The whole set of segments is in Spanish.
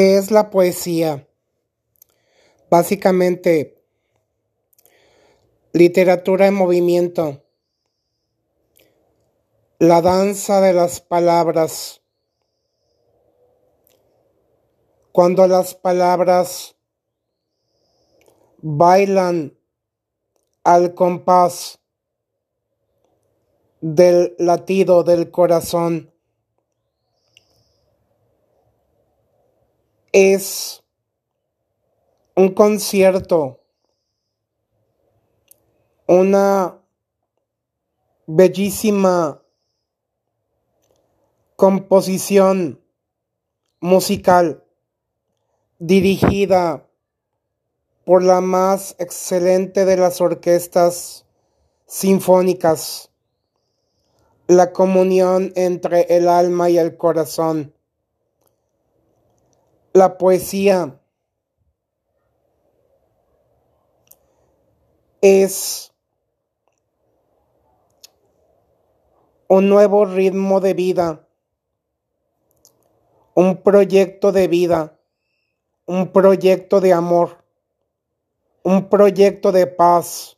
¿Qué es la poesía? Básicamente, literatura en movimiento, la danza de las palabras. Cuando las palabras bailan al compás del latido del corazón. Es un concierto, una bellísima composición musical dirigida por la más excelente de las orquestas sinfónicas, la comunión entre el alma y el corazón. La poesía es un nuevo ritmo de vida, un proyecto de vida, un proyecto de amor, un proyecto de paz,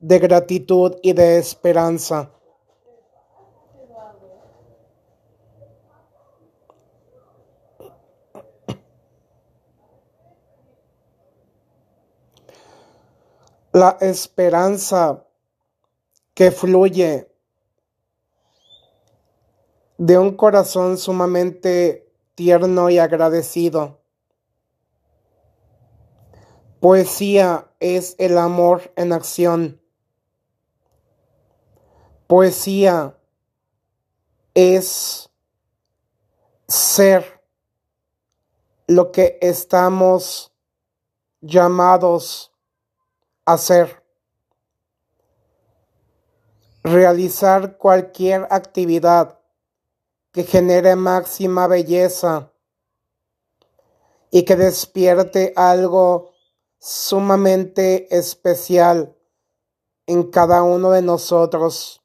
de gratitud y de esperanza. La esperanza que fluye de un corazón sumamente tierno y agradecido. Poesía es el amor en acción. Poesía es ser lo que estamos llamados hacer. Realizar cualquier actividad que genere máxima belleza y que despierte algo sumamente especial en cada uno de nosotros.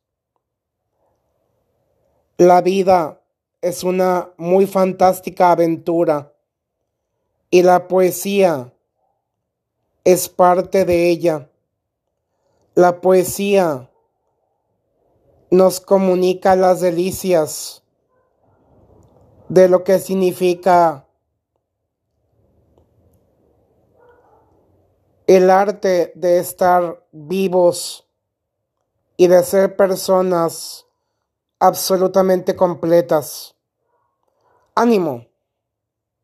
La vida es una muy fantástica aventura y la poesía es parte de ella. La poesía nos comunica las delicias de lo que significa el arte de estar vivos y de ser personas absolutamente completas. Ánimo.